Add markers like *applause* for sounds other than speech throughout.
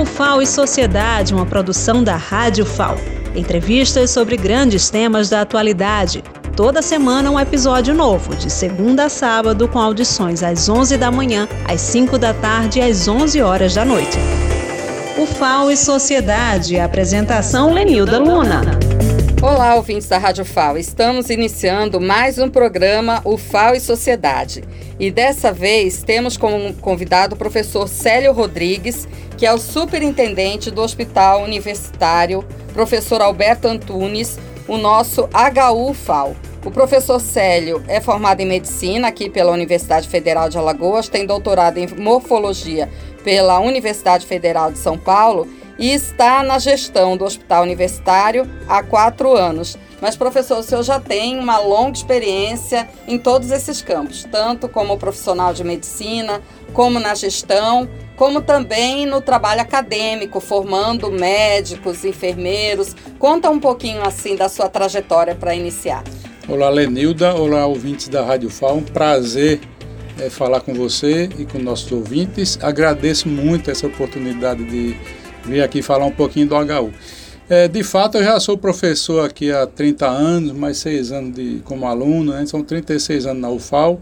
O FAO e Sociedade, uma produção da Rádio FAO. Entrevistas sobre grandes temas da atualidade. Toda semana um episódio novo, de segunda a sábado, com audições às 11 da manhã, às 5 da tarde e às 11 horas da noite. O FAO e Sociedade, apresentação Lenilda Luna. Olá, ouvintes da Rádio FAO. Estamos iniciando mais um programa, o FAO e Sociedade. E dessa vez temos como convidado o professor Célio Rodrigues, que é o superintendente do Hospital Universitário, professor Alberto Antunes, o nosso HU FAO. O professor Célio é formado em medicina aqui pela Universidade Federal de Alagoas, tem doutorado em morfologia pela Universidade Federal de São Paulo e está na gestão do Hospital Universitário há quatro anos. Mas, professor, o senhor já tem uma longa experiência em todos esses campos, tanto como profissional de medicina, como na gestão, como também no trabalho acadêmico, formando médicos, enfermeiros. Conta um pouquinho assim da sua trajetória para iniciar. Olá, Lenilda. Olá, ouvintes da Rádio FAO. Um prazer é, falar com você e com nossos ouvintes. Agradeço muito essa oportunidade de vir aqui falar um pouquinho do HU. É, de fato, eu já sou professor aqui há 30 anos, mais 6 anos de, como aluno, né? são 36 anos na UFAL,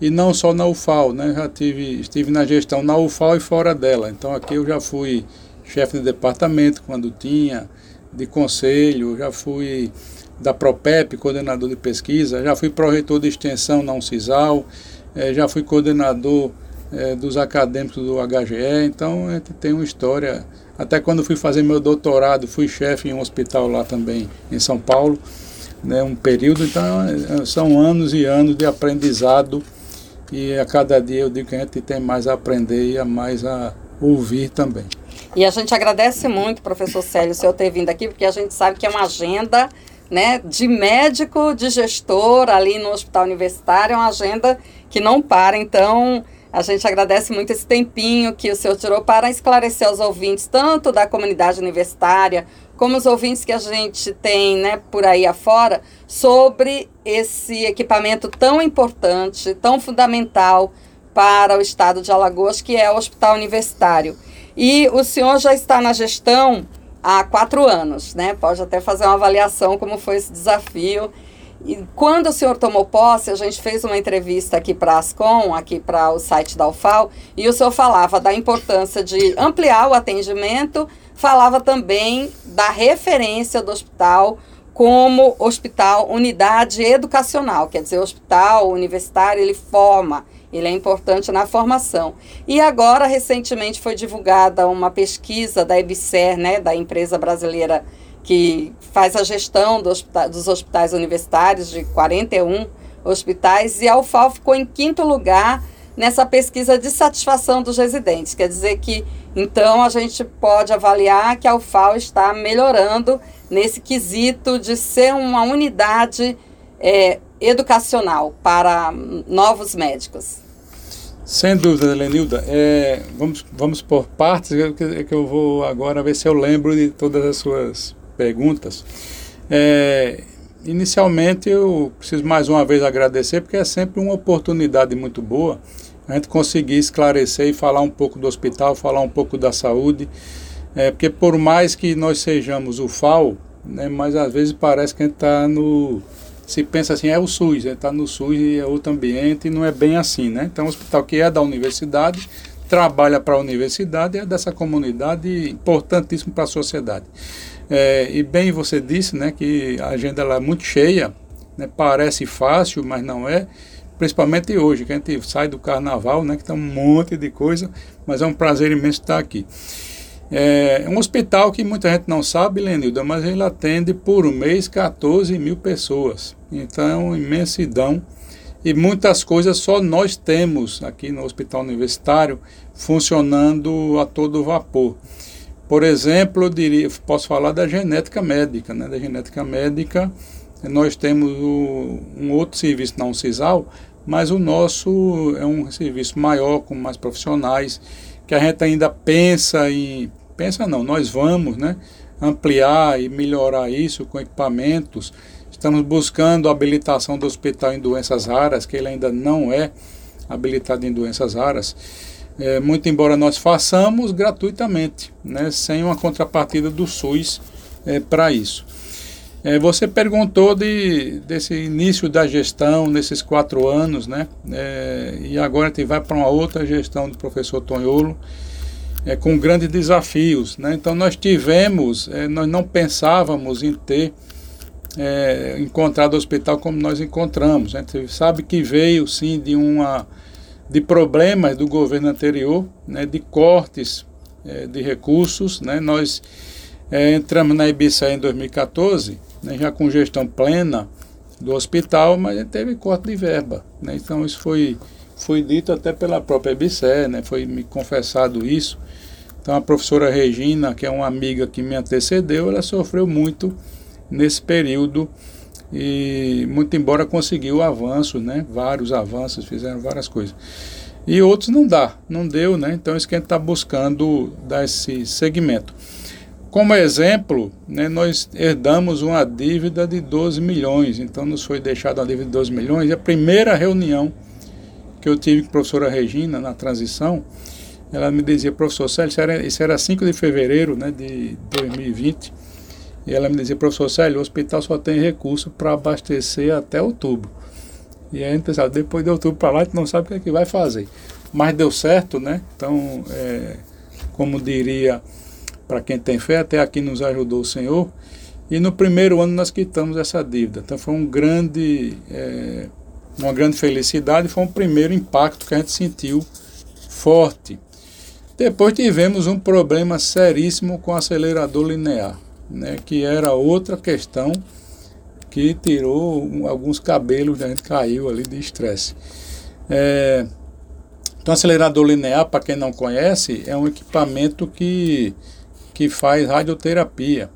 e não só na UFAL, né? já tive, estive na gestão na UFAL e fora dela. Então aqui eu já fui chefe de departamento quando tinha, de conselho, já fui da PROPEP, coordenador de pesquisa, já fui pró-reitor de extensão na UNCISAL, é, já fui coordenador é, dos acadêmicos do HGE, então a gente tem uma história. Até quando fui fazer meu doutorado, fui chefe em um hospital lá também, em São Paulo, né, um período, então é, são anos e anos de aprendizado e a cada dia eu digo que a gente tem mais a aprender e a mais a ouvir também. E a gente agradece muito, professor Célio, o senhor ter vindo aqui, porque a gente sabe que é uma agenda né, de médico, de gestor ali no hospital universitário, é uma agenda que não para. Então, a gente agradece muito esse tempinho que o senhor tirou para esclarecer aos ouvintes, tanto da comunidade universitária, como os ouvintes que a gente tem né, por aí afora, sobre esse equipamento tão importante, tão fundamental para o estado de Alagoas, que é o Hospital Universitário. E o senhor já está na gestão há quatro anos, né? Pode até fazer uma avaliação como foi esse desafio e quando o senhor tomou posse, a gente fez uma entrevista aqui para a Ascom, aqui para o site da UFAL, e o senhor falava da importância de ampliar o atendimento, falava também da referência do hospital como hospital unidade educacional, quer dizer, o hospital universitário ele forma, ele é importante na formação. E agora, recentemente, foi divulgada uma pesquisa da EBSER, né, da empresa brasileira que faz a gestão do hospital, dos hospitais universitários, de 41 hospitais, e a UFAL ficou em quinto lugar nessa pesquisa de satisfação dos residentes. Quer dizer que, então, a gente pode avaliar que a UFAL está melhorando nesse quesito de ser uma unidade é, educacional para novos médicos. Sem dúvida, Lenilda. É, vamos, vamos por partes, que, que eu vou agora ver se eu lembro de todas as suas perguntas. É, inicialmente, eu preciso mais uma vez agradecer, porque é sempre uma oportunidade muito boa a gente conseguir esclarecer e falar um pouco do hospital, falar um pouco da saúde. É, porque por mais que nós sejamos o FAO, né, mas às vezes parece que a gente está no. Se pensa assim, é o SUS, está no SUS e é outro ambiente, e não é bem assim, né? Então, o hospital que é da universidade, trabalha para a universidade é dessa comunidade importantíssimo para a sociedade. É, e bem você disse né, que a agenda é muito cheia, né, parece fácil, mas não é. Principalmente hoje, que a gente sai do carnaval, né, que tem um monte de coisa, mas é um prazer imenso estar aqui. É um hospital que muita gente não sabe, Lenilda, mas ele atende por mês 14 mil pessoas. Então é uma imensidão. E muitas coisas só nós temos aqui no Hospital Universitário funcionando a todo vapor. Por exemplo, eu diria, posso falar da genética médica. Né? Da genética médica, nós temos o, um outro serviço não CISAL, mas o nosso é um serviço maior, com mais profissionais, que a gente ainda pensa em. Pensa não, nós vamos né, ampliar e melhorar isso com equipamentos. Estamos buscando a habilitação do hospital em doenças raras, que ele ainda não é habilitado em doenças raras. É, muito embora nós façamos gratuitamente, né, sem uma contrapartida do SUS é, para isso. É, você perguntou de, desse início da gestão nesses quatro anos, né? É, e agora a gente vai para uma outra gestão do professor Tonholo, é, com grandes desafios. Né? Então nós tivemos, é, nós não pensávamos em ter encontrado o hospital como nós encontramos. A gente sabe que veio sim de uma de problemas do governo anterior, né, de cortes é, de recursos. Né? Nós é, entramos na Ibiça em 2014, né, já com gestão plena do hospital, mas teve corte de verba. Né? Então isso foi, foi dito até pela própria Ibice, né? foi me confessado isso. Então a professora Regina, que é uma amiga que me antecedeu, ela sofreu muito nesse período e muito embora conseguiu avanços, né? Vários avanços, fizeram várias coisas. E outros não dá, não deu, né? Então isso que a gente está buscando dar esse segmento. Como exemplo, né, nós herdamos uma dívida de 12 milhões, então nos foi deixada uma dívida de 12 milhões. E a primeira reunião que eu tive com a professora Regina na transição, ela me dizia, professor Célio, isso era, isso era 5 de fevereiro né, de 2020, e ela me dizia, professor Célio, o hospital só tem recurso para abastecer até outubro. E a gente pensava, depois de outubro para lá, a gente não sabe o que, é que vai fazer. Mas deu certo, né? Então, é, como diria, para quem tem fé, até aqui nos ajudou o Senhor. E no primeiro ano nós quitamos essa dívida. Então foi um grande, é, uma grande felicidade, foi um primeiro impacto que a gente sentiu forte. Depois tivemos um problema seríssimo com o acelerador linear, né, que era outra questão que tirou alguns cabelos da gente caiu ali de estresse. É, então, acelerador linear, para quem não conhece, é um equipamento que, que faz radioterapia.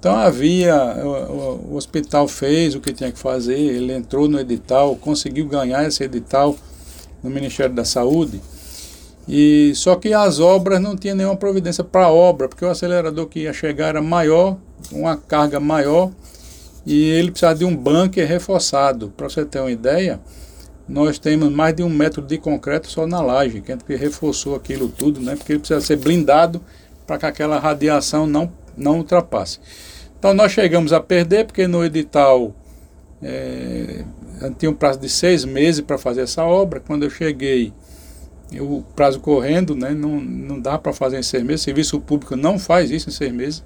Então havia, o, o, hospital fez o que tinha que fazer, ele entrou no edital, conseguiu ganhar esse edital no Ministério da Saúde. E só que as obras não tinha nenhuma providência para a obra, porque o acelerador que ia chegar era maior, uma carga maior, e ele precisava de um bunker reforçado. Para você ter uma ideia, nós temos mais de um metro de concreto só na laje, que a gente reforçou aquilo tudo, né? Porque ele precisa ser blindado para que aquela radiação não, não ultrapasse. Então nós chegamos a perder, porque no edital é, tinha um prazo de seis meses para fazer essa obra. Quando eu cheguei o prazo correndo, né, não, não dá para fazer em seis meses, o serviço público não faz isso em seis meses,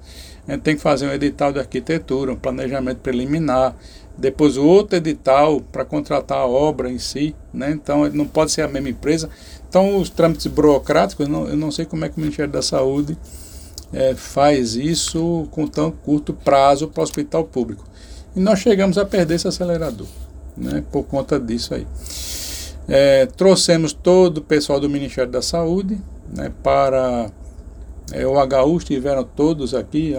gente tem que fazer um edital de arquitetura, um planejamento preliminar, depois outro edital para contratar a obra em si, né, então não pode ser a mesma empresa. Então os trâmites burocráticos, eu não, eu não sei como é que o Ministério da Saúde é, faz isso com tão curto prazo para o hospital público. E nós chegamos a perder esse acelerador, né, por conta disso aí. É, trouxemos todo o pessoal do Ministério da Saúde né, para é, o HU, estiveram todos aqui,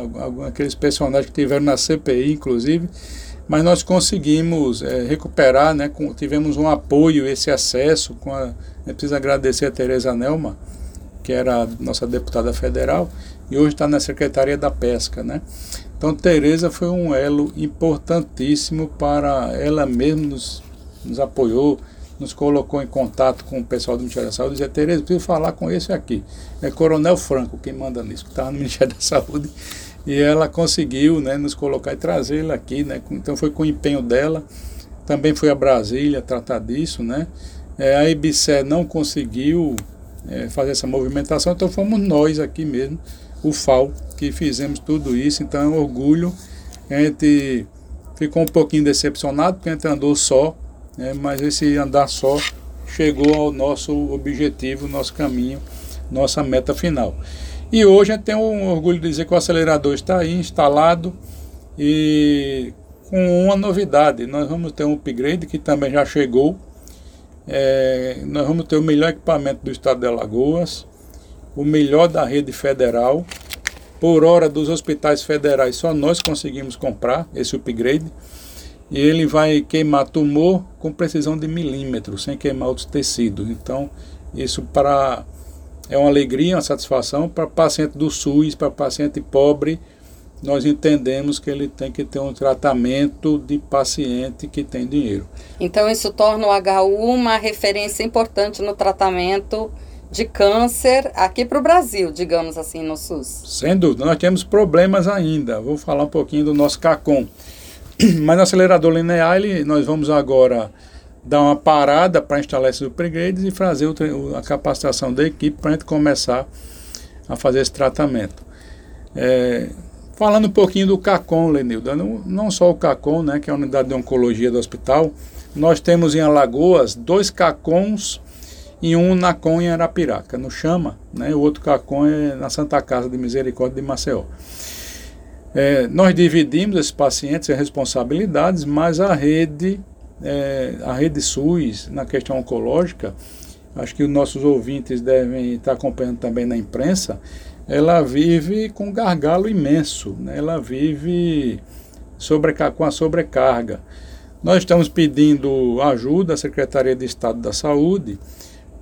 aqueles personagens que tiveram na CPI, inclusive, mas nós conseguimos é, recuperar, né, com, tivemos um apoio, esse acesso, com a, eu preciso agradecer a Tereza Nelma, que era nossa deputada federal, e hoje está na Secretaria da Pesca, né? Então, Tereza foi um elo importantíssimo para ela mesma nos, nos apoiou, nos colocou em contato com o pessoal do Ministério da Saúde e dizia, Tereza, preciso falar com esse aqui. É Coronel Franco quem manda nisso, que estava no Ministério da Saúde. E ela conseguiu né, nos colocar e trazê-la aqui. Né, então foi com o empenho dela. Também foi a Brasília tratar disso. Né. É, a IBCE não conseguiu é, fazer essa movimentação, então fomos nós aqui mesmo, o FAO, que fizemos tudo isso. Então é um orgulho. A gente ficou um pouquinho decepcionado, porque a gente andou só, né, mas esse andar só chegou ao nosso objetivo, nosso caminho, nossa meta final. E hoje gente tem um orgulho de dizer que o acelerador está aí instalado e com uma novidade, nós vamos ter um upgrade que também já chegou. É, nós vamos ter o melhor equipamento do estado de Alagoas, o melhor da rede federal. Por hora dos hospitais federais, só nós conseguimos comprar esse upgrade e ele vai queimar tumor com precisão de milímetros, sem queimar outros tecidos. Então, isso para é uma alegria, uma satisfação para paciente do SUS, para paciente pobre. Nós entendemos que ele tem que ter um tratamento de paciente que tem dinheiro. Então, isso torna o HU uma referência importante no tratamento de câncer aqui para o Brasil, digamos assim, no SUS. Sem dúvida, nós temos problemas ainda. Vou falar um pouquinho do nosso CACOM. *clears throat* Mas no acelerador linear, ele, nós vamos agora dar uma parada para instalar esses upgrades e fazer o, a capacitação da equipe para a gente começar a fazer esse tratamento. É, falando um pouquinho do CACOM, Lenilda, não, não só o CACOM, né, que é a unidade de oncologia do hospital, nós temos em Alagoas dois CACONs e um NACOM em Arapiraca, no Chama, né, o outro CACOM é na Santa Casa de Misericórdia de Maceió. É, nós dividimos esses pacientes em responsabilidades, mas a rede, é, a rede SUS, na questão oncológica, acho que os nossos ouvintes devem estar acompanhando também na imprensa, ela vive com um gargalo imenso, né? ela vive com a sobrecarga. Nós estamos pedindo ajuda à Secretaria de Estado da Saúde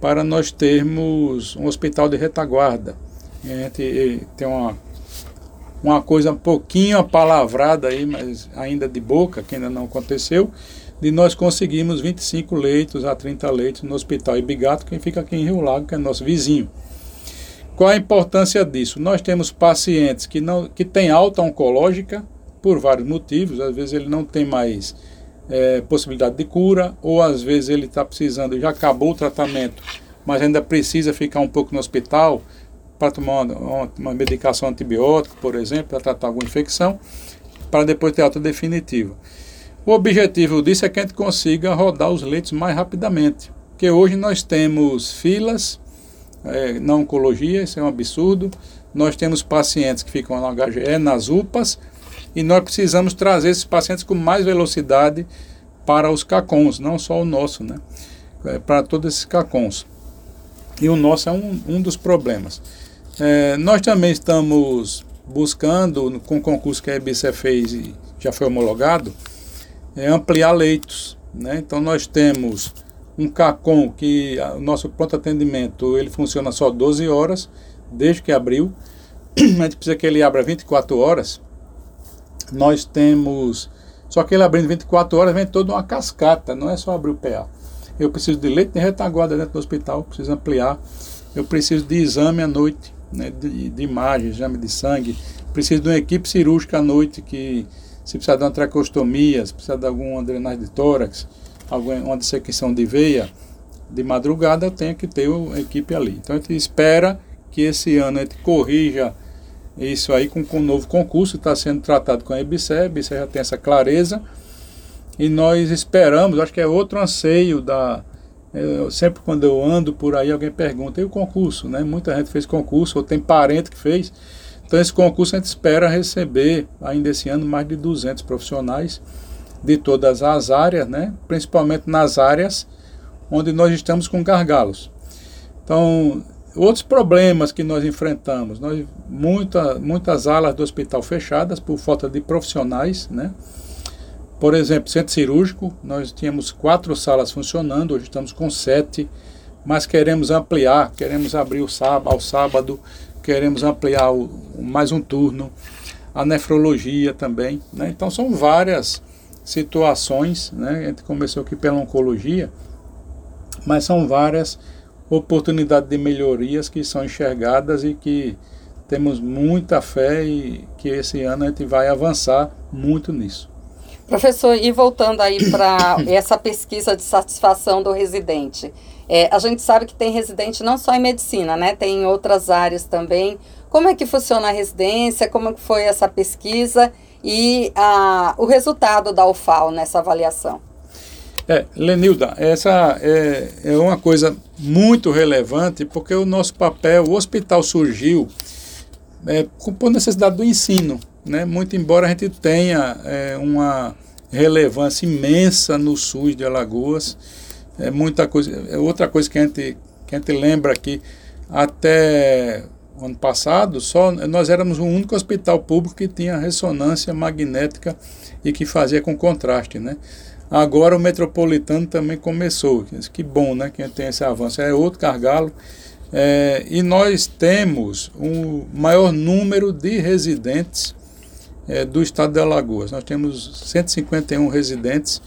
para nós termos um hospital de retaguarda. A gente tem uma uma coisa um pouquinho apalavrada aí, mas ainda de boca, que ainda não aconteceu, de nós conseguirmos 25 leitos a 30 leitos no Hospital Ibigato, que fica aqui em Rio Lago, que é nosso vizinho. Qual a importância disso? Nós temos pacientes que, não, que têm alta oncológica, por vários motivos, às vezes ele não tem mais é, possibilidade de cura, ou às vezes ele está precisando, já acabou o tratamento, mas ainda precisa ficar um pouco no hospital, para tomar uma, uma, medicação antibiótica, por exemplo, para tratar alguma infecção, para depois ter alta definitiva. O objetivo disso é que a gente consiga rodar os leitos mais rapidamente, porque hoje nós temos filas é, na oncologia, isso é um absurdo, nós temos pacientes que ficam no HGE, nas UPAs, e nós precisamos trazer esses pacientes com mais velocidade para os CACONs, não só o nosso, né? É, para todos esses CACONs. E o nosso é um, um dos problemas. É, nós também estamos buscando, com o concurso que a EBC fez e já foi homologado, é ampliar leitos. Né? Então nós temos um CACOM que o nosso pronto atendimento ele funciona só 12 horas, desde que abriu. *clears throat* A gente precisa que ele abra 24 horas. Nós temos. Só que ele abrindo 24 horas vem toda uma cascata, não é só abrir o PA. Eu preciso de leite de retaguarda dentro do hospital, preciso ampliar. Eu preciso de exame à noite né, de, de imagem, exame de sangue. Precisa de uma equipe cirúrgica à noite que, se precisar de uma tracostomia, se precisar de alguma drenagem de tórax, alguma dissecação de veia, de madrugada tem que ter uma equipe ali. Então a gente espera que esse ano a gente corrija isso aí com, com um novo concurso, está sendo tratado com a EBSE, a EBSE já tem essa clareza, e nós esperamos, acho que é outro anseio da, eu, sempre quando eu ando por aí, alguém pergunta, e o concurso? Né? Muita gente fez concurso, ou tem parente que fez. Então, esse concurso a gente espera receber ainda esse ano mais de 200 profissionais de todas as áreas, né? principalmente nas áreas onde nós estamos com gargalos. Então, outros problemas que nós enfrentamos, nós muita, muitas alas do hospital fechadas por falta de profissionais, né? Por exemplo, centro cirúrgico, nós tínhamos quatro salas funcionando, hoje estamos com sete, mas queremos ampliar, queremos abrir o sábado, ao sábado, queremos ampliar o, mais um turno, a nefrologia também. Né? Então são várias situações, né? a gente começou aqui pela oncologia, mas são várias oportunidades de melhorias que são enxergadas e que temos muita fé e que esse ano a gente vai avançar muito nisso. Professor, e voltando aí para *coughs* essa pesquisa de satisfação do residente, é, a gente sabe que tem residente não só em medicina, né? Tem em outras áreas também. Como é que funciona a residência? Como é que foi essa pesquisa e a, o resultado da UFAL nessa avaliação? É, Lenilda, essa é, é uma coisa muito relevante porque o nosso papel, o hospital surgiu é, por necessidade do ensino, né? Muito embora a gente tenha é, uma relevância imensa no SUS de Alagoas. É muita coisa. É outra coisa que a gente, que a gente lembra aqui, até o ano passado, só nós éramos o único hospital público que tinha ressonância magnética e que fazia com contraste, né? Agora o metropolitano também começou. Que bom, né? Que tem esse avanço. É outro gargalo. É, e nós temos um maior número de residentes é, do estado de Alagoas. Nós temos 151 residentes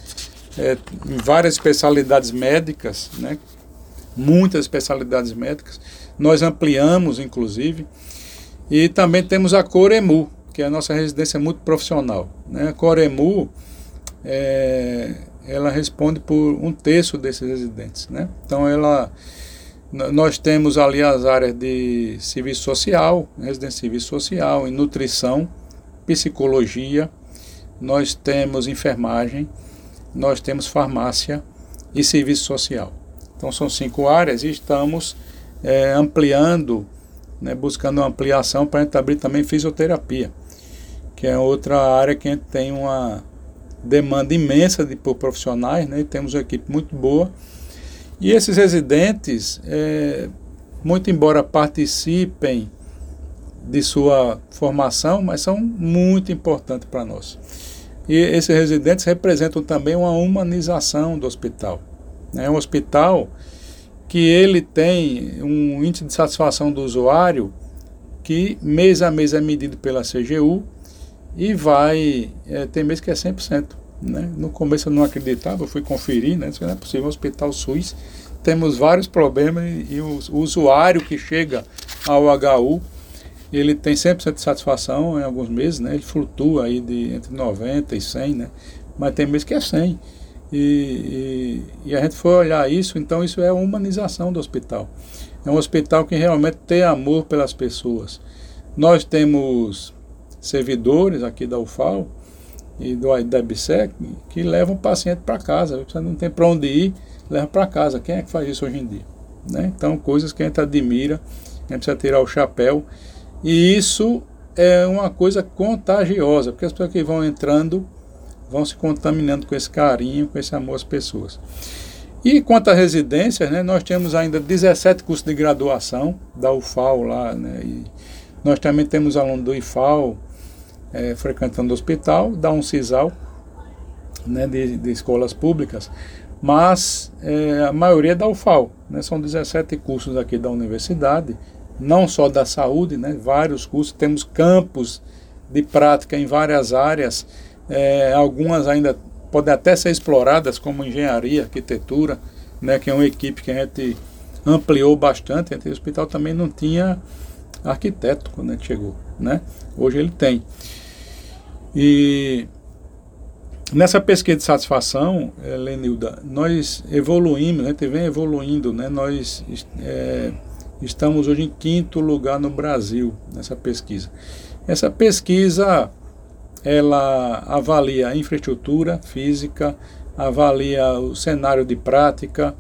é, em várias especialidades médicas, né? muitas especialidades médicas. Nós ampliamos, inclusive. E também temos a Coremu, que é a nossa residência muito profissional. Né? A Coremu, é, ela responde por um terço desses residentes. Né? Então, ela, nós temos ali as áreas de serviço social, residência de serviço social, e nutrição, psicologia, nós temos enfermagem, nós temos farmácia e serviço social. Então são cinco áreas e estamos é, ampliando, né, buscando uma ampliação para a gente abrir também fisioterapia, que é outra área que a gente tem uma demanda imensa de por profissionais, né, e temos uma equipe muito boa. E esses residentes, é, muito embora participem de sua formação, mas são muito importantes para nós. E esses residentes representam também uma humanização do hospital. É um hospital que ele tem um índice de satisfação do usuário que mês a mês é medido pela CGU e vai, é, tem mês que é 100%. Né? No começo eu não acreditava, eu fui conferir, né? Isso não é possível, Hospital SUS, temos vários problemas e, e o, o usuário que chega ao HU ele tem 100% de satisfação em alguns meses, né? Ele flutua aí de entre 90 e 100, né? Mas tem meses que é 100. E, e, e, a gente foi olhar isso, então isso é a humanização do hospital. É um hospital que realmente tem amor pelas pessoas. Nós temos servidores aqui da UFAL e do, da IBSEC que levam o paciente para casa. Você não tem para onde ir, leva para casa. Quem é que faz isso hoje em dia? Né? Então, coisas que a gente admira, a gente precisa tirar o chapéu e isso é uma coisa contagiosa, porque as pessoas que vão entrando vão se contaminando com esse carinho, com esse amor às pessoas. E quanto às residências, né, nós temos ainda 17 cursos de graduação da UFAL lá, né, nós também temos alunos do IFAL é, frequentando o hospital, da UNCISAL, né, de, de escolas públicas, mas é, a maioria é da UFAL, né, são 17 cursos aqui da universidade, não só da saúde, né, vários cursos, temos campos de prática em várias áreas, é, algumas ainda podem até ser exploradas, como engenharia, arquitetura, né, que é uma equipe que a gente ampliou bastante. O hospital também não tinha arquiteto quando a gente chegou, né? Hoje ele tem. E nessa pesquisa de satisfação, Lenilda, nós evoluímos, a gente vem evoluindo, né? Nós é, Estamos hoje em quinto lugar no Brasil nessa pesquisa. Essa pesquisa ela avalia a infraestrutura física, avalia o cenário de prática,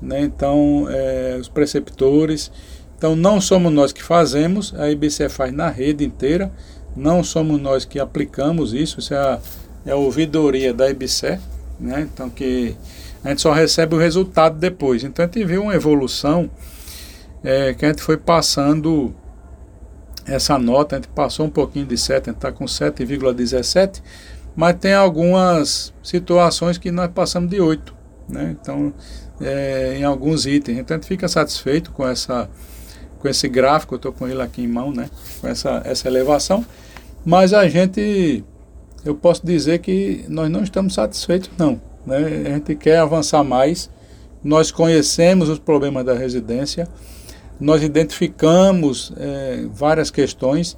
né? então é, os preceptores. Então não somos nós que fazemos, a IBC faz na rede inteira, não somos nós que aplicamos isso, isso é a, é a ouvidoria da IBC, né? então que a gente só recebe o resultado depois. Então a gente viu uma evolução é, que a gente foi passando essa nota, a gente passou um pouquinho de 7, a gente está com 7,17, mas tem algumas situações que nós passamos de 8, né? Então, é, em alguns itens. Então a gente fica satisfeito com essa com esse gráfico, eu estou com ele aqui em mão, né? Com essa, essa elevação, mas a gente, eu posso dizer que nós não estamos satisfeitos, não. Né? A gente quer avançar mais, nós conhecemos os problemas da residência, nós identificamos é, várias questões,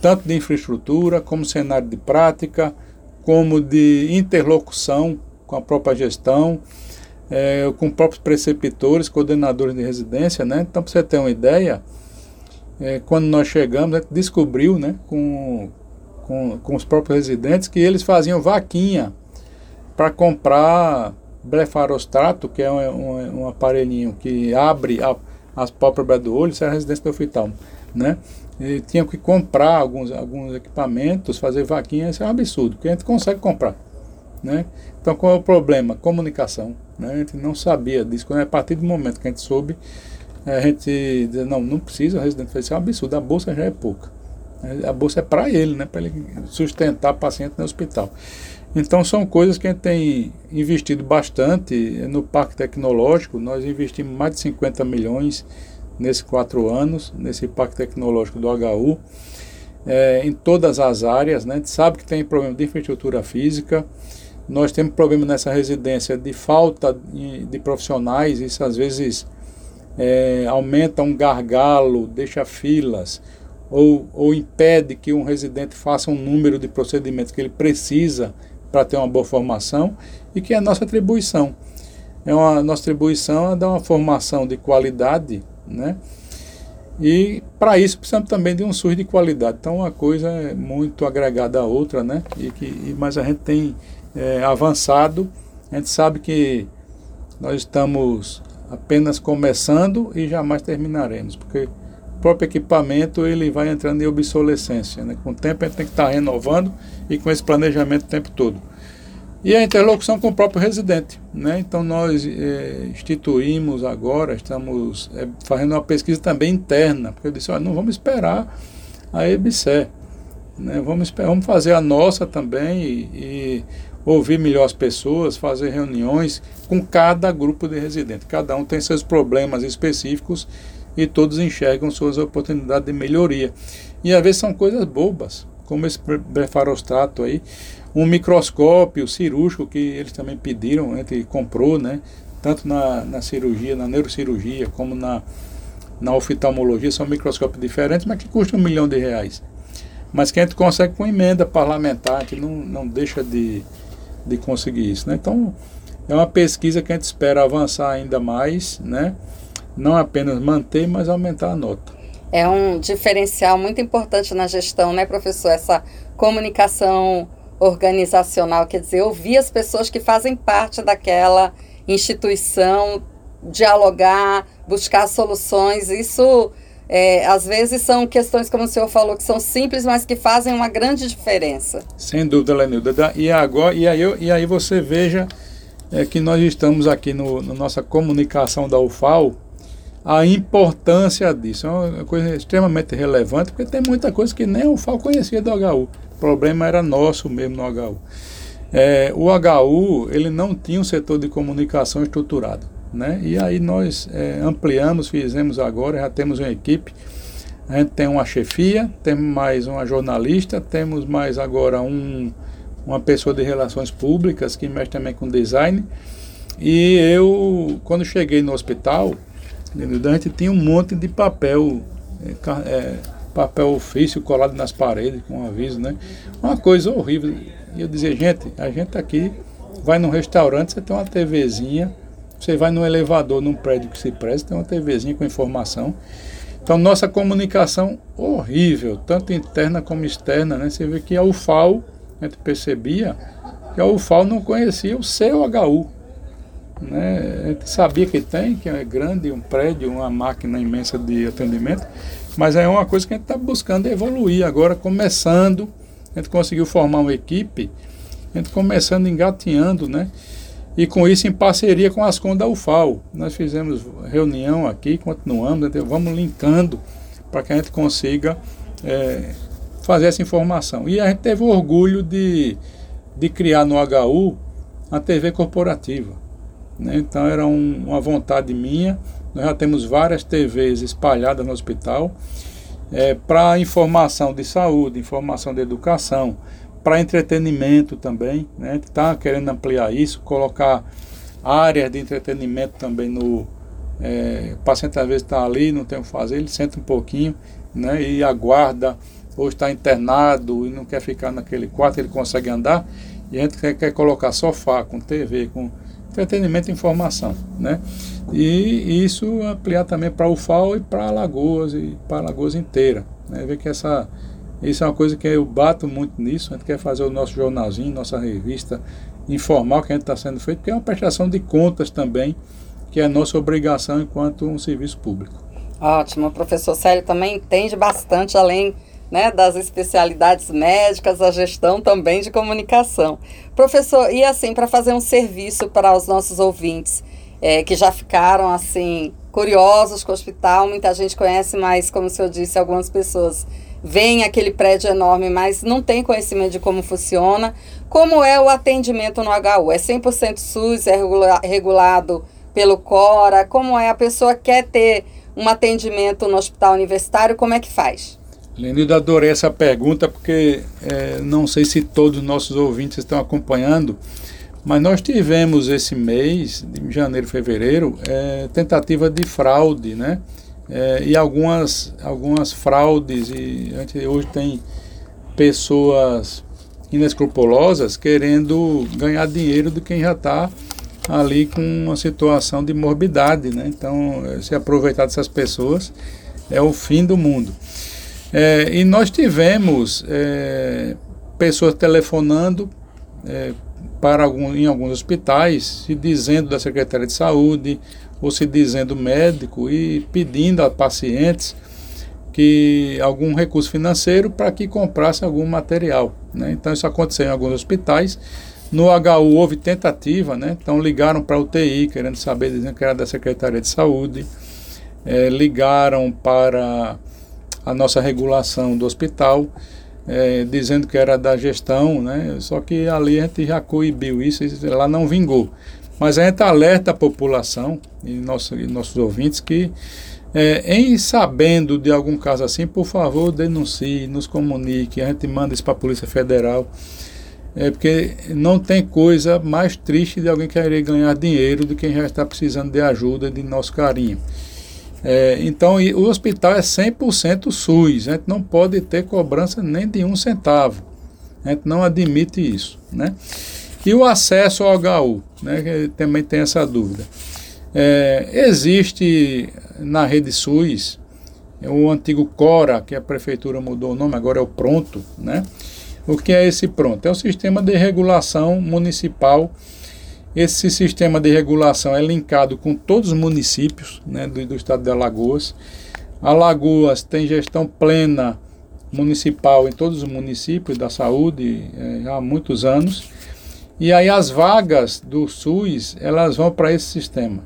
tanto de infraestrutura, como cenário de prática, como de interlocução com a própria gestão, é, com próprios preceptores, coordenadores de residência. Né? Então, para você ter uma ideia, é, quando nós chegamos, a gente descobriu né, com, com, com os próprios residentes que eles faziam vaquinha para comprar blefarostrato, que é um, um, um aparelhinho que abre a as pálpebras do olho, isso era a residência do oftalmo, né? E tinha que comprar alguns, alguns equipamentos, fazer vaquinha, isso é um absurdo, porque a gente consegue comprar, né? Então qual é o problema? Comunicação, né? A gente não sabia disso, quando é a partir do momento que a gente soube, a gente diz, não, não precisa, residente fez isso é um absurdo, a bolsa já é pouca. A bolsa é para ele, né? Para ele sustentar o paciente no hospital. Então são coisas que a gente tem investido bastante no parque tecnológico. Nós investimos mais de 50 milhões nesses quatro anos, nesse parque tecnológico do HU, é, em todas as áreas. Né? A gente sabe que tem problema de infraestrutura física, nós temos problema nessa residência de falta de, de profissionais, isso às vezes é, aumenta um gargalo, deixa filas, ou, ou impede que um residente faça um número de procedimentos que ele precisa para ter uma boa formação e que é a nossa atribuição. É uma nossa atribuição é dar uma formação de qualidade, né? E para isso precisamos também de um SUS de qualidade. Então uma coisa é muito agregada à outra, né? E que, mas a gente tem é, avançado. A gente sabe que nós estamos apenas começando e jamais terminaremos, porque próprio equipamento ele vai entrando em obsolescência. Né? Com o tempo a gente tem que estar renovando e com esse planejamento o tempo todo. E a interlocução com o próprio residente. Né? Então, nós é, instituímos agora, estamos é, fazendo uma pesquisa também interna, porque eu disse: olha, não vamos esperar a EBSE. Né? Vamos, vamos fazer a nossa também e, e, ouvir melhor as pessoas, fazer reuniões com cada grupo de residentes. Cada um tem seus problemas específicos e todos enxergam suas oportunidades de melhoria. E às vezes são coisas bobas, como esse blefarostrato aí um microscópio cirúrgico que eles também pediram, a gente comprou, né? Tanto na, na cirurgia, na neurocirurgia, como na, na oftalmologia, são microscópios diferentes, mas que custam um milhão de reais. Mas que a gente consegue com emenda parlamentar, que não, não deixa de, de conseguir isso, né? Então, é uma pesquisa que a gente espera avançar ainda mais, né? Não apenas manter, mas aumentar a nota. É um diferencial muito importante na gestão, né, professor? Essa comunicação organizacional, quer dizer, ouvir as pessoas que fazem parte daquela instituição, dialogar, buscar soluções. Isso, é, às vezes, são questões, como o senhor falou, que são simples, mas que fazem uma grande diferença. Sem dúvida, Lenilda. E, agora, e, aí, e aí você veja é, que nós estamos aqui no, na nossa comunicação da UFAL, a importância disso. É uma coisa extremamente relevante, porque tem muita coisa que nem o UFAL conhecia do HU problema era nosso mesmo no HU. É, o HU ele não tinha um setor de comunicação estruturado. Né? E aí nós é, ampliamos, fizemos agora, já temos uma equipe. A gente tem uma chefia, temos mais uma jornalista, temos mais agora um, uma pessoa de relações públicas que mexe também com design. E eu, quando cheguei no hospital, a gente tinha um monte de papel é, é papel ofício colado nas paredes com um aviso, né? Uma coisa horrível. E eu dizia, gente, a gente aqui vai num restaurante, você tem uma TVzinha, você vai num elevador, num prédio que se presta, tem uma TVzinha com informação. Então, nossa comunicação horrível, tanto interna como externa, né? Você vê que a UFAL, a gente percebia que a UFAL não conhecia o seu HU. Né? A gente sabia que tem, que é grande, um prédio, uma máquina imensa de atendimento, mas é uma coisa que a gente está buscando evoluir agora, começando, a gente conseguiu formar uma equipe, a gente começando engatinhando, né? E com isso em parceria com as CON da. Nós fizemos reunião aqui, continuamos, vamos linkando para que a gente consiga é, fazer essa informação. E a gente teve o orgulho de, de criar no HU a TV corporativa. Né? Então era um, uma vontade minha nós já temos várias TVs espalhadas no hospital é, para informação de saúde, informação de educação, para entretenimento também. Né? Está querendo ampliar isso, colocar áreas de entretenimento também no. É, o paciente às vezes está ali, não tem o que fazer, ele senta um pouquinho né, e aguarda, ou está internado e não quer ficar naquele quarto, ele consegue andar, e a gente quer, quer colocar sofá com TV, com entretenimento e informação, né? E isso ampliar também para o FAO e para Alagoas e para Alagoas inteira, né? Ver que essa isso é uma coisa que eu bato muito nisso, a gente quer fazer o nosso jornalzinho, nossa revista informal que a gente está sendo feito, que é uma prestação de contas também, que é a nossa obrigação enquanto um serviço público. Ótimo, o professor Célio também entende bastante, além né, das especialidades médicas, a gestão também de comunicação. Professor, e assim, para fazer um serviço para os nossos ouvintes é, que já ficaram assim curiosos com o hospital, muita gente conhece, mas como o senhor disse, algumas pessoas veem aquele prédio enorme, mas não tem conhecimento de como funciona. Como é o atendimento no HU? É 100% SUS, é regula regulado pelo CORA? Como é? A pessoa quer ter um atendimento no hospital universitário, como é que faz? Lenildo, adorei essa pergunta porque é, não sei se todos os nossos ouvintes estão acompanhando, Mas nós tivemos esse mês, de janeiro, fevereiro, é, tentativa de fraude, né? É, e algumas, algumas fraudes, e hoje tem pessoas inescrupulosas querendo ganhar dinheiro de quem já está ali com uma situação de morbidade, né? Então, se aproveitar dessas pessoas é o fim do mundo. É, e nós tivemos é, pessoas telefonando é, para algum, em alguns hospitais, se dizendo da Secretaria de Saúde ou se dizendo médico e pedindo a pacientes que algum recurso financeiro para que comprasse algum material. Né? Então isso aconteceu em alguns hospitais. No HU houve tentativa, né? então ligaram para a UTI querendo saber, dizendo que era da Secretaria de Saúde, é, ligaram para a nossa regulação do hospital, é, dizendo que era da gestão, né? só que ali a gente já coibiu isso lá não vingou. Mas a gente alerta a população e, nosso, e nossos ouvintes que é, em sabendo de algum caso assim, por favor, denuncie, nos comunique, a gente manda isso para a Polícia Federal. É porque não tem coisa mais triste de alguém querer ganhar dinheiro do que quem já está precisando de ajuda, de nosso carinho. É, então, o hospital é 100% SUS, a gente não pode ter cobrança nem de um centavo. A gente não admite isso. Né? E o acesso ao HU, né, também tem essa dúvida. É, existe na rede SUS o antigo CORA, que a prefeitura mudou o nome, agora é o Pronto, né? O que é esse Pronto? É o sistema de regulação municipal. Esse sistema de regulação é linkado com todos os municípios né, do, do estado de Alagoas. Alagoas tem gestão plena municipal em todos os municípios da saúde é, há muitos anos. E aí as vagas do SUS, elas vão para esse sistema.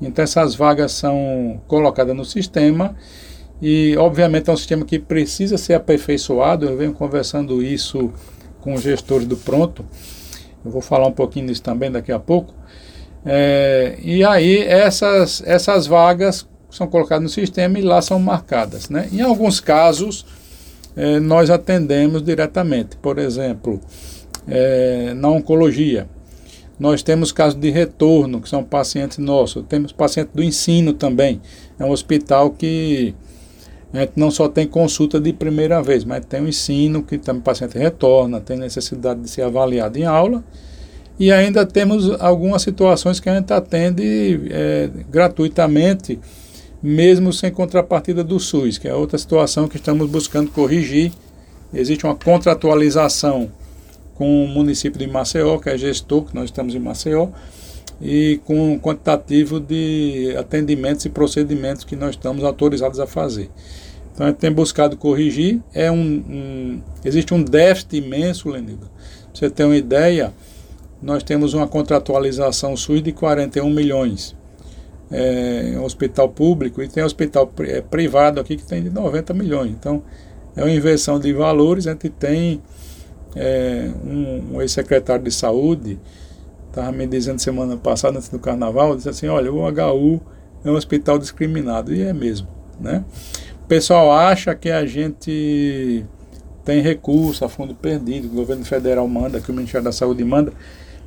Então essas vagas são colocadas no sistema e obviamente é um sistema que precisa ser aperfeiçoado. Eu venho conversando isso com os gestores do Pronto. Eu vou falar um pouquinho disso também daqui a pouco. É, e aí essas, essas vagas são colocadas no sistema e lá são marcadas. Né? Em alguns casos é, nós atendemos diretamente. Por exemplo, é, na oncologia. Nós temos casos de retorno, que são pacientes nossos. Temos pacientes do ensino também. É um hospital que a gente não só tem consulta de primeira vez, mas tem o ensino, que também o paciente retorna, tem necessidade de ser avaliado em aula. E ainda temos algumas situações que a gente atende é, gratuitamente, mesmo sem contrapartida do SUS, que é outra situação que estamos buscando corrigir. Existe uma contratualização com o município de Maceió, que é gestor, que nós estamos em Maceió, e com um quantitativo de atendimentos e procedimentos que nós estamos autorizados a fazer. Então a gente tem buscado corrigir. É um, um existe um déficit imenso, Lenilda. Pra você ter uma ideia, nós temos uma contratualização SUS de 41 milhões. É um hospital público e tem um hospital é, privado aqui que tem de 90 milhões. Então é uma inversão de valores, a gente tem é, um, um ex-secretário de saúde estava me dizendo semana passada, antes do carnaval, disse assim, olha, o HU é um hospital discriminado, e é mesmo, né? Pessoal acha que a gente tem recurso a fundo perdido, o governo federal manda, que o Ministério da Saúde manda,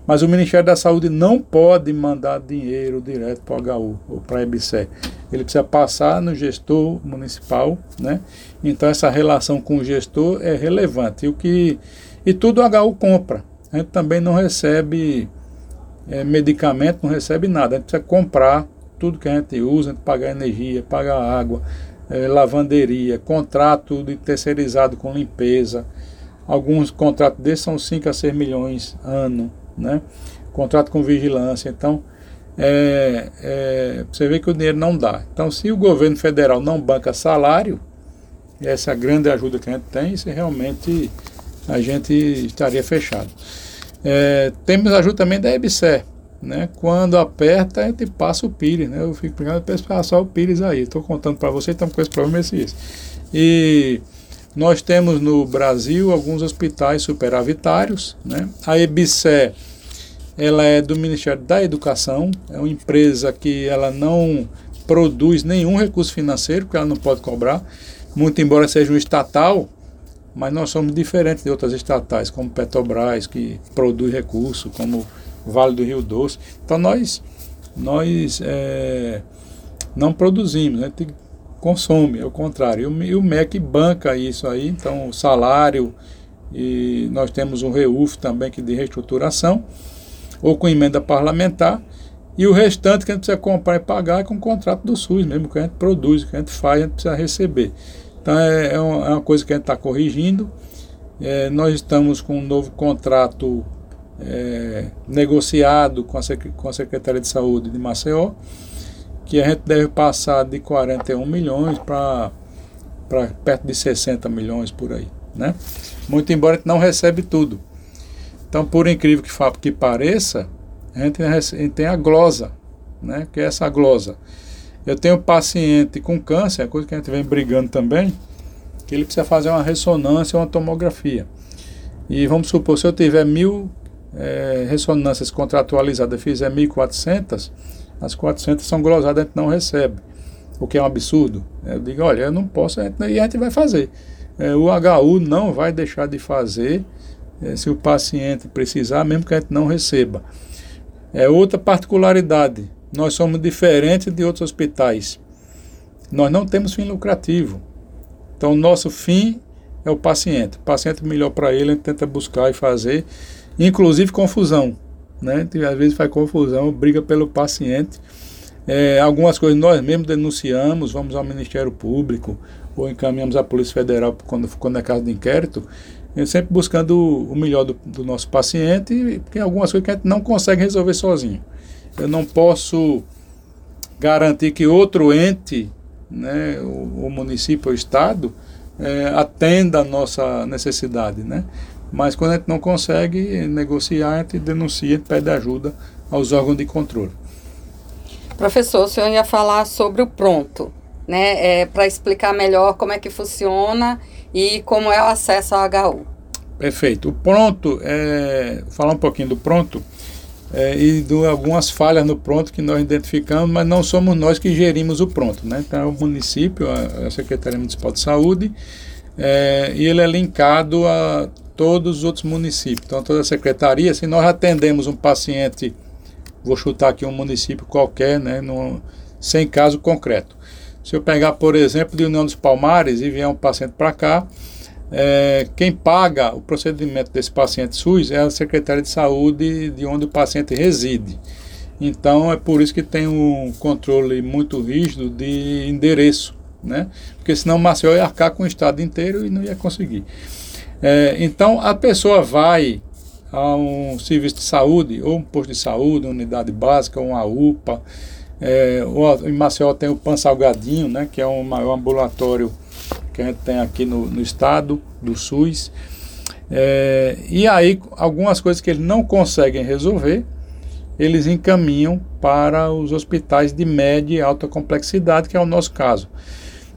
mas o Ministério da Saúde não pode mandar dinheiro direto para o HU ou para a EBSE. Ele precisa passar no gestor municipal, né? Então essa relação com o gestor é relevante. E o que e tudo o HU compra. A gente também não recebe é, medicamento, não recebe nada. A gente precisa comprar tudo que a gente usa, a gente pagar energia, pagar água, é, lavanderia, contrato de terceirizado com limpeza. Alguns contratos desses são 5 a 6 milhões ano, né? Contrato com vigilância. Então, é, é, você vê que o dinheiro não dá. Então, se o governo federal não banca salário, essa grande ajuda que a gente tem, isso realmente a gente estaria fechado. É, temos ajuda também da EBSER. Né? Quando aperta, a gente passa o Pires. Né? Eu fico brincando para passar o Pires aí. Estou contando para vocês, estamos com esse problema esse. E nós temos no Brasil alguns hospitais superavitários. Né? A EBSER ela é do Ministério da Educação, é uma empresa que ela não produz nenhum recurso financeiro, porque ela não pode cobrar, muito embora seja um estatal, mas nós somos diferentes de outras estatais, como Petrobras, que produz recursos, como Vale do Rio Doce. Então nós, nós é, não produzimos, a gente consome, é o contrário. E o MEC banca isso aí, então o salário, e nós temos um REUF também que de reestruturação, ou com emenda parlamentar, e o restante que a gente precisa comprar e pagar é com o contrato do SUS mesmo, que a gente produz, que a gente faz, a gente precisa receber. Então é, é uma, é coisa que a gente está corrigindo. É, nós estamos com um novo contrato é, negociado com a, com a Secretaria de Saúde de Maceió, que a gente deve passar de 41 milhões para perto de 60 milhões por aí. Né? Muito embora a gente não recebe tudo. Então, por incrível que, que pareça, a gente, a gente tem a glosa, né? que é essa glosa. Eu tenho paciente com câncer, é coisa que a gente vem brigando também, que ele precisa fazer uma ressonância uma tomografia. E vamos supor, se eu tiver mil é, ressonâncias contratualizadas, fizer 1.400, as 400 são glosadas, a gente não recebe, o que é um absurdo. Eu digo, olha, eu não posso, e a gente vai fazer. É, o HU não vai deixar de fazer é, se o paciente precisar, mesmo que a gente não receba. É outra particularidade. Nós somos diferentes de outros hospitais. Nós não temos fim lucrativo. Então, nosso fim é o paciente. O paciente melhor para ele, a gente tenta buscar e fazer, inclusive confusão. Né? Às vezes faz confusão, briga pelo paciente. É, algumas coisas nós mesmos denunciamos, vamos ao Ministério Público ou encaminhamos à Polícia Federal quando, quando é caso de inquérito sempre buscando o melhor do, do nosso paciente, porque algumas coisas que a gente não consegue resolver sozinho. Eu não posso garantir que outro ente, né, o, o município ou o estado, é, atenda a nossa necessidade, né? Mas quando a gente não consegue negociar, a gente denuncia, a gente pede ajuda aos órgãos de controle. Professor, o senhor ia falar sobre o pronto, né? É, Para explicar melhor como é que funciona e como é o acesso ao HU. Perfeito. O pronto, é, falar um pouquinho do pronto é, e de algumas falhas no pronto que nós identificamos, mas não somos nós que gerimos o pronto. Né? Então é o município, a, a Secretaria Municipal de Saúde, é, e ele é linkado a todos os outros municípios. Então toda a secretaria, se nós atendemos um paciente, vou chutar aqui um município qualquer, né, sem caso concreto. Se eu pegar, por exemplo, de União dos Palmares e vier um paciente para cá, é, quem paga o procedimento desse paciente SUS é a Secretaria de Saúde de onde o paciente reside. Então é por isso que tem um controle muito rígido de endereço, né? Porque senão o Maceió ia arcar com o estado inteiro e não ia conseguir. É, então a pessoa vai a um serviço de saúde, ou um posto de saúde, unidade básica, uma UPA, é, em Maceió tem o Pan Salgadinho, né, que é o maior ambulatório que a gente tem aqui no, no estado do SUS. É, e aí, algumas coisas que eles não conseguem resolver, eles encaminham para os hospitais de média e alta complexidade, que é o nosso caso.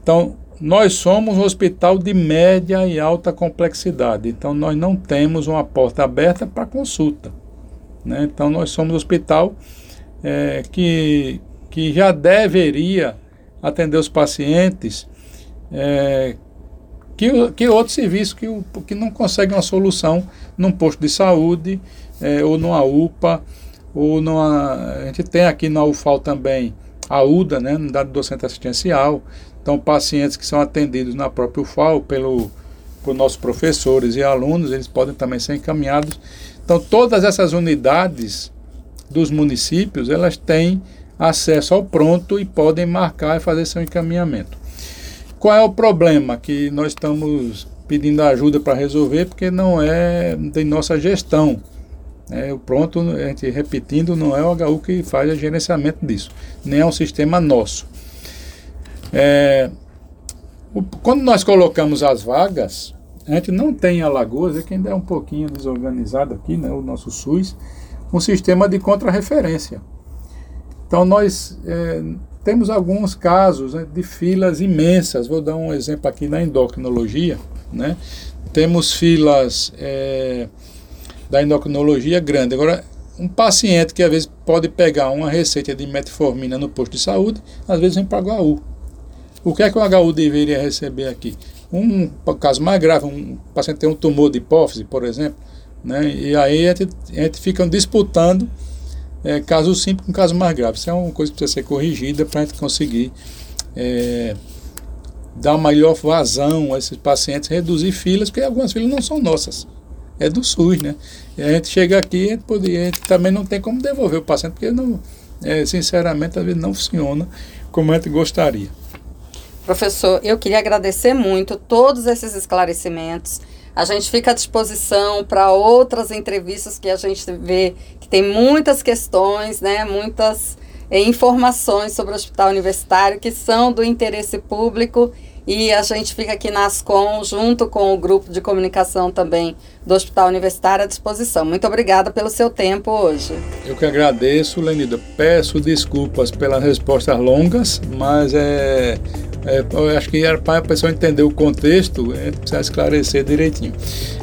Então, nós somos um hospital de média e alta complexidade, então nós não temos uma porta aberta para consulta. Né? Então, nós somos um hospital é, que, que já deveria atender os pacientes é, que, que outro serviço que, que não consegue uma solução num posto de saúde é, ou numa UPA ou numa, a gente tem aqui na UFAL também a UDA, né, unidade docente assistencial, então pacientes que são atendidos na própria UFAL pelo, por nossos professores e alunos, eles podem também ser encaminhados. Então todas essas unidades dos municípios, elas têm acesso ao pronto e podem marcar e fazer seu encaminhamento. Qual é o problema que nós estamos pedindo ajuda para resolver, porque não é de nossa gestão. É, o pronto, a gente repetindo, não é o HU que faz o gerenciamento disso, nem é um sistema nosso. É, o, quando nós colocamos as vagas, a gente não tem em Alagoas, é que ainda é um pouquinho desorganizado aqui, né, o nosso SUS, um sistema de contrarreferência. Então nós é, temos alguns casos né, de filas imensas. Vou dar um exemplo aqui na endocrinologia. Né? Temos filas é, da endocrinologia grande. Agora, um paciente que às vezes pode pegar uma receita de metformina no posto de saúde, às vezes vem para HU. O que é que o HU deveria receber aqui? Um caso mais grave, um paciente tem um tumor de hipófise, por exemplo, Né? E aí a gente, a gente fica disputando é, caso simples com caso mais grave. Isso é uma coisa que precisa ser corrigida para a gente conseguir é, dar maior vazão a esses pacientes, reduzir filas, porque algumas filas não são nossas, é do SUS, né? E a gente chega aqui a a gente também não tem como devolver o paciente, porque não, é, sinceramente, às vezes não funciona como a gente gostaria. Professor, eu queria agradecer muito todos esses esclarecimentos. A gente fica à disposição para outras entrevistas que a gente vê que tem muitas questões, né, muitas é, informações sobre o hospital universitário que são do interesse público e a gente fica aqui na Ascom, junto com o grupo de comunicação também do Hospital Universitário, à disposição. Muito obrigada pelo seu tempo hoje. Eu que agradeço, Lenida. Peço desculpas pelas respostas longas, mas é, é eu acho que era para a pessoa entender o contexto, é, precisa esclarecer direitinho.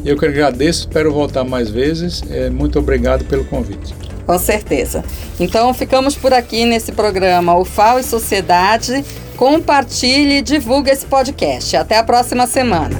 Eu que agradeço, espero voltar mais vezes. É, muito obrigado pelo convite. Com certeza. Então ficamos por aqui nesse programa UFAO e Sociedade. Compartilhe e divulgue esse podcast. Até a próxima semana.